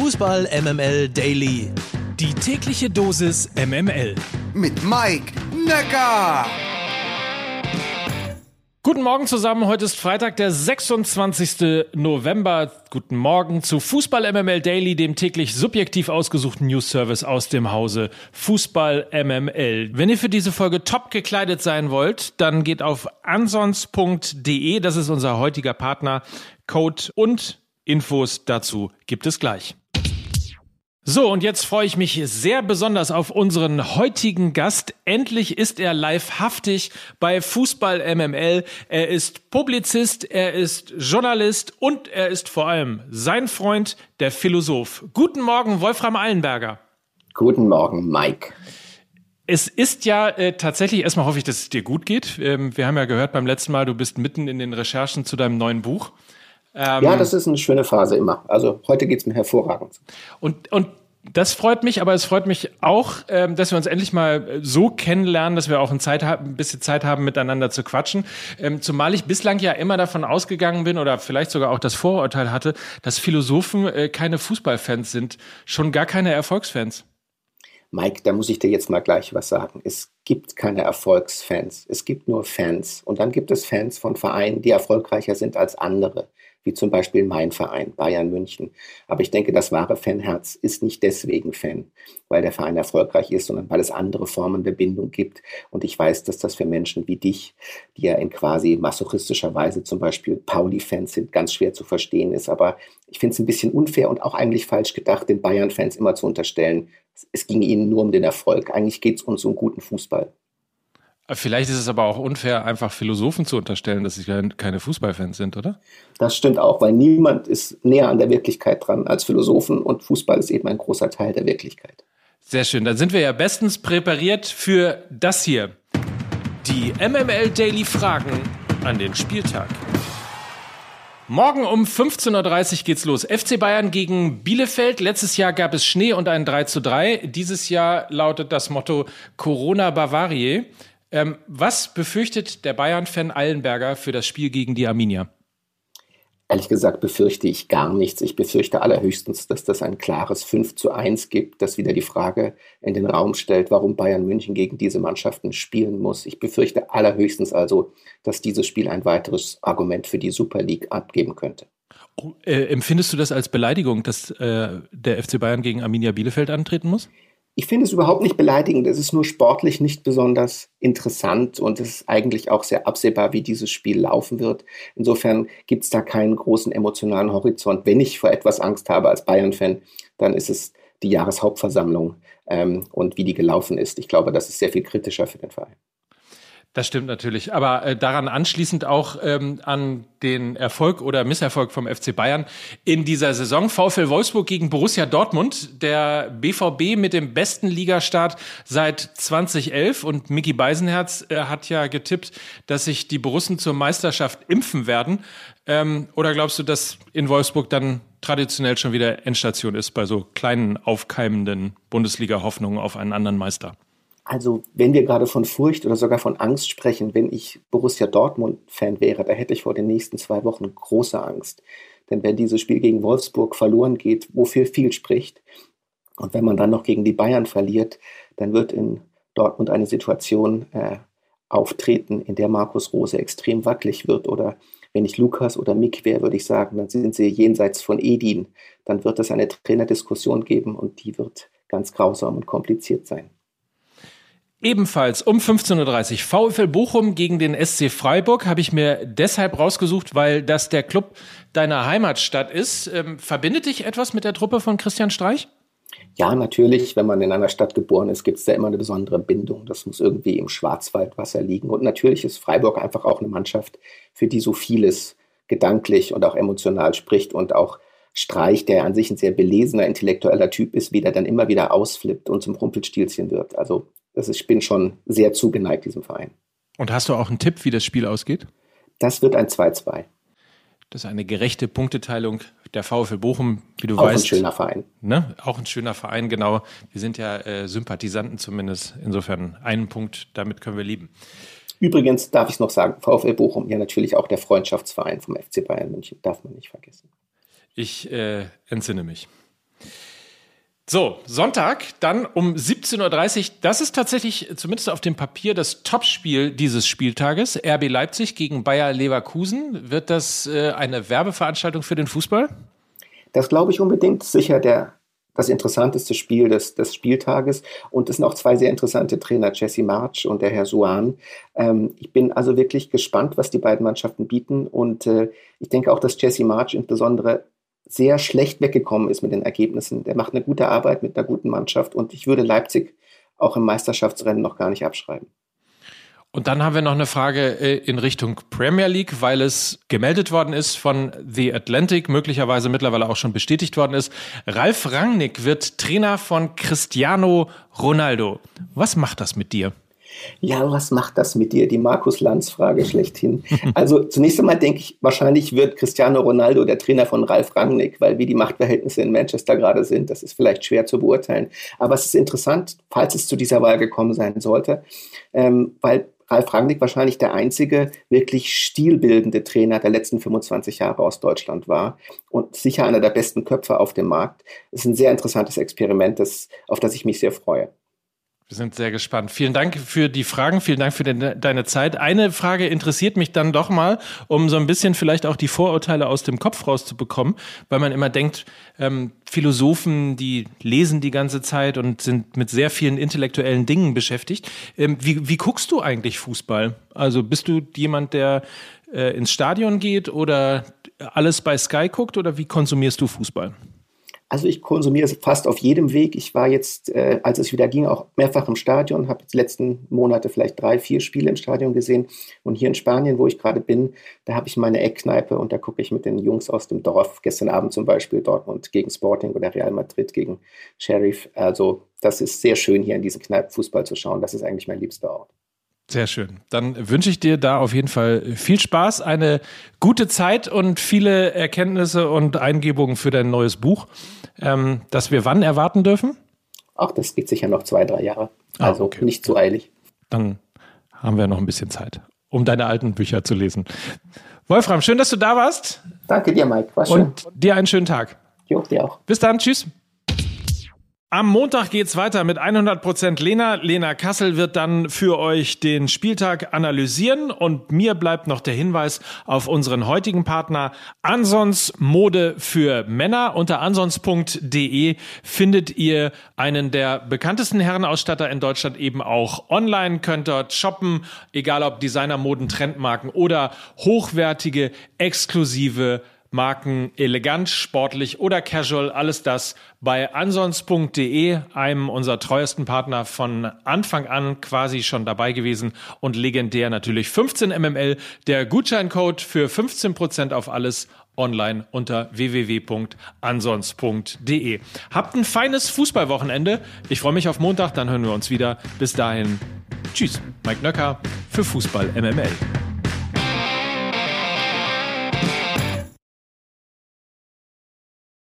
Fußball MML Daily. Die tägliche Dosis MML. Mit Mike Necker. Guten Morgen zusammen. Heute ist Freitag, der 26. November. Guten Morgen zu Fußball MML Daily, dem täglich subjektiv ausgesuchten News Service aus dem Hause Fußball MML. Wenn ihr für diese Folge top gekleidet sein wollt, dann geht auf ansons.de. Das ist unser heutiger Partner. Code und Infos dazu gibt es gleich. So, und jetzt freue ich mich sehr besonders auf unseren heutigen Gast. Endlich ist er livehaftig bei Fußball MML. Er ist Publizist, er ist Journalist und er ist vor allem sein Freund, der Philosoph. Guten Morgen, Wolfram Allenberger. Guten Morgen, Mike. Es ist ja äh, tatsächlich, erstmal hoffe ich, dass es dir gut geht. Ähm, wir haben ja gehört beim letzten Mal, du bist mitten in den Recherchen zu deinem neuen Buch. Ähm, ja, das ist eine schöne Phase immer. Also heute geht es mir hervorragend. Und, und das freut mich, aber es freut mich auch, ähm, dass wir uns endlich mal so kennenlernen, dass wir auch ein, Zeit haben, ein bisschen Zeit haben, miteinander zu quatschen. Ähm, zumal ich bislang ja immer davon ausgegangen bin oder vielleicht sogar auch das Vorurteil hatte, dass Philosophen äh, keine Fußballfans sind, schon gar keine Erfolgsfans. Mike, da muss ich dir jetzt mal gleich was sagen. Es gibt keine Erfolgsfans. Es gibt nur Fans. Und dann gibt es Fans von Vereinen, die erfolgreicher sind als andere wie zum Beispiel mein Verein, Bayern München. Aber ich denke, das wahre Fanherz ist nicht deswegen Fan, weil der Verein erfolgreich ist, sondern weil es andere Formen der Bindung gibt. Und ich weiß, dass das für Menschen wie dich, die ja in quasi masochistischer Weise zum Beispiel Pauli-Fans sind, ganz schwer zu verstehen ist. Aber ich finde es ein bisschen unfair und auch eigentlich falsch gedacht, den Bayern-Fans immer zu unterstellen, es ging ihnen nur um den Erfolg. Eigentlich geht es uns um guten Fußball. Vielleicht ist es aber auch unfair, einfach Philosophen zu unterstellen, dass sie keine Fußballfans sind, oder? Das stimmt auch, weil niemand ist näher an der Wirklichkeit dran als Philosophen und Fußball ist eben ein großer Teil der Wirklichkeit. Sehr schön, dann sind wir ja bestens präpariert für das hier. Die MML Daily Fragen an den Spieltag. Morgen um 15.30 Uhr geht's los. FC Bayern gegen Bielefeld. Letztes Jahr gab es Schnee und ein 3 zu 3. Dieses Jahr lautet das Motto Corona Bavarie. Ähm, was befürchtet der Bayern-Fan Allenberger für das Spiel gegen die Arminia? Ehrlich gesagt befürchte ich gar nichts. Ich befürchte allerhöchstens, dass das ein klares 5 zu 1 gibt, das wieder die Frage in den Raum stellt, warum Bayern München gegen diese Mannschaften spielen muss. Ich befürchte allerhöchstens also, dass dieses Spiel ein weiteres Argument für die Super League abgeben könnte. Oh, äh, empfindest du das als Beleidigung, dass äh, der FC Bayern gegen Arminia Bielefeld antreten muss? Ich finde es überhaupt nicht beleidigend. Es ist nur sportlich nicht besonders interessant und es ist eigentlich auch sehr absehbar, wie dieses Spiel laufen wird. Insofern gibt es da keinen großen emotionalen Horizont. Wenn ich vor etwas Angst habe als Bayern-Fan, dann ist es die Jahreshauptversammlung ähm, und wie die gelaufen ist. Ich glaube, das ist sehr viel kritischer für den Verein. Das stimmt natürlich. Aber äh, daran anschließend auch ähm, an den Erfolg oder Misserfolg vom FC Bayern in dieser Saison. VfL Wolfsburg gegen Borussia Dortmund. Der BVB mit dem besten Ligastart seit 2011. Und Mickey Beisenherz äh, hat ja getippt, dass sich die Borussen zur Meisterschaft impfen werden. Ähm, oder glaubst du, dass in Wolfsburg dann traditionell schon wieder Endstation ist bei so kleinen aufkeimenden Bundesliga-Hoffnungen auf einen anderen Meister? Also, wenn wir gerade von Furcht oder sogar von Angst sprechen, wenn ich Borussia Dortmund-Fan wäre, da hätte ich vor den nächsten zwei Wochen große Angst. Denn wenn dieses Spiel gegen Wolfsburg verloren geht, wofür viel spricht, und wenn man dann noch gegen die Bayern verliert, dann wird in Dortmund eine Situation äh, auftreten, in der Markus Rose extrem wackelig wird. Oder wenn ich Lukas oder Mick wäre, würde ich sagen, dann sind sie jenseits von Edin. Dann wird es eine Trainerdiskussion geben und die wird ganz grausam und kompliziert sein. Ebenfalls um 15.30 Uhr VfL Bochum gegen den SC Freiburg habe ich mir deshalb rausgesucht, weil das der Club deiner Heimatstadt ist. Ähm, verbindet dich etwas mit der Truppe von Christian Streich? Ja, natürlich. Wenn man in einer Stadt geboren ist, gibt es da immer eine besondere Bindung. Das muss irgendwie im Schwarzwaldwasser liegen. Und natürlich ist Freiburg einfach auch eine Mannschaft, für die so vieles gedanklich und auch emotional spricht und auch Streich, der an sich ein sehr belesener, intellektueller Typ ist, wieder dann immer wieder ausflippt und zum Rumpelstilzchen wird. Also ist, ich bin schon sehr zugeneigt diesem Verein. Und hast du auch einen Tipp, wie das Spiel ausgeht? Das wird ein 2-2. Das ist eine gerechte Punkteteilung der VfL Bochum, wie du auch weißt. Auch ein schöner Verein. Ne? Auch ein schöner Verein, genau. Wir sind ja äh, Sympathisanten zumindest. Insofern einen Punkt, damit können wir lieben. Übrigens darf ich es noch sagen, VfL Bochum ja natürlich auch der Freundschaftsverein vom FC Bayern München, darf man nicht vergessen. Ich äh, entsinne mich. So, Sonntag, dann um 17.30 Uhr. Das ist tatsächlich zumindest auf dem Papier das Topspiel dieses Spieltages. RB Leipzig gegen Bayer Leverkusen. Wird das äh, eine Werbeveranstaltung für den Fußball? Das glaube ich unbedingt. Sicher der, das interessanteste Spiel des, des Spieltages. Und es sind auch zwei sehr interessante Trainer, Jesse March und der Herr Suan. Ähm, ich bin also wirklich gespannt, was die beiden Mannschaften bieten. Und äh, ich denke auch, dass Jesse March insbesondere sehr schlecht weggekommen ist mit den Ergebnissen. Der macht eine gute Arbeit mit einer guten Mannschaft und ich würde Leipzig auch im Meisterschaftsrennen noch gar nicht abschreiben. Und dann haben wir noch eine Frage äh, in Richtung Premier League, weil es gemeldet worden ist von The Atlantic, möglicherweise mittlerweile auch schon bestätigt worden ist. Ralf Rangnick wird Trainer von Cristiano Ronaldo. Was macht das mit dir? Ja, was macht das mit dir? Die Markus-Lanz-Frage schlechthin. Also zunächst einmal denke ich, wahrscheinlich wird Cristiano Ronaldo der Trainer von Ralf Rangnick, weil wie die Machtverhältnisse in Manchester gerade sind, das ist vielleicht schwer zu beurteilen. Aber es ist interessant, falls es zu dieser Wahl gekommen sein sollte, ähm, weil Ralf Rangnick wahrscheinlich der einzige wirklich stilbildende Trainer der letzten 25 Jahre aus Deutschland war und sicher einer der besten Köpfe auf dem Markt. Es ist ein sehr interessantes Experiment, das, auf das ich mich sehr freue. Wir sind sehr gespannt. Vielen Dank für die Fragen, vielen Dank für de deine Zeit. Eine Frage interessiert mich dann doch mal, um so ein bisschen vielleicht auch die Vorurteile aus dem Kopf rauszubekommen, weil man immer denkt, ähm, Philosophen, die lesen die ganze Zeit und sind mit sehr vielen intellektuellen Dingen beschäftigt. Ähm, wie, wie guckst du eigentlich Fußball? Also bist du jemand, der äh, ins Stadion geht oder alles bei Sky guckt oder wie konsumierst du Fußball? Also ich konsumiere fast auf jedem Weg. Ich war jetzt, äh, als es wieder ging, auch mehrfach im Stadion, habe die letzten Monate vielleicht drei, vier Spiele im Stadion gesehen. Und hier in Spanien, wo ich gerade bin, da habe ich meine Eckkneipe und da gucke ich mit den Jungs aus dem Dorf, gestern Abend zum Beispiel Dortmund gegen Sporting oder Real Madrid gegen Sheriff. Also das ist sehr schön, hier in diesen Kneipen Fußball zu schauen. Das ist eigentlich mein liebster Ort. Sehr schön. Dann wünsche ich dir da auf jeden Fall viel Spaß, eine gute Zeit und viele Erkenntnisse und Eingebungen für dein neues Buch, ähm, das wir wann erwarten dürfen? Ach, das geht sicher noch zwei, drei Jahre. Ah, also ah, okay. nicht zu eilig. Dann haben wir noch ein bisschen Zeit, um deine alten Bücher zu lesen. Wolfram, schön, dass du da warst. Danke dir, Mike. War schön. Und dir einen schönen Tag. Jo, dir auch. Bis dann. Tschüss. Am Montag geht's weiter mit 100% Lena. Lena Kassel wird dann für euch den Spieltag analysieren und mir bleibt noch der Hinweis auf unseren heutigen Partner Ansons Mode für Männer. Unter ansons.de findet ihr einen der bekanntesten Herrenausstatter in Deutschland eben auch online, könnt dort shoppen, egal ob Designermoden, Trendmarken oder hochwertige, exklusive Marken elegant, sportlich oder casual, alles das bei ansons.de, einem unserer treuesten Partner von Anfang an quasi schon dabei gewesen und legendär natürlich 15 MML, der Gutscheincode für 15% auf alles online unter www.ansons.de. Habt ein feines Fußballwochenende. Ich freue mich auf Montag, dann hören wir uns wieder. Bis dahin, tschüss. Mike Nöcker für Fußball MML.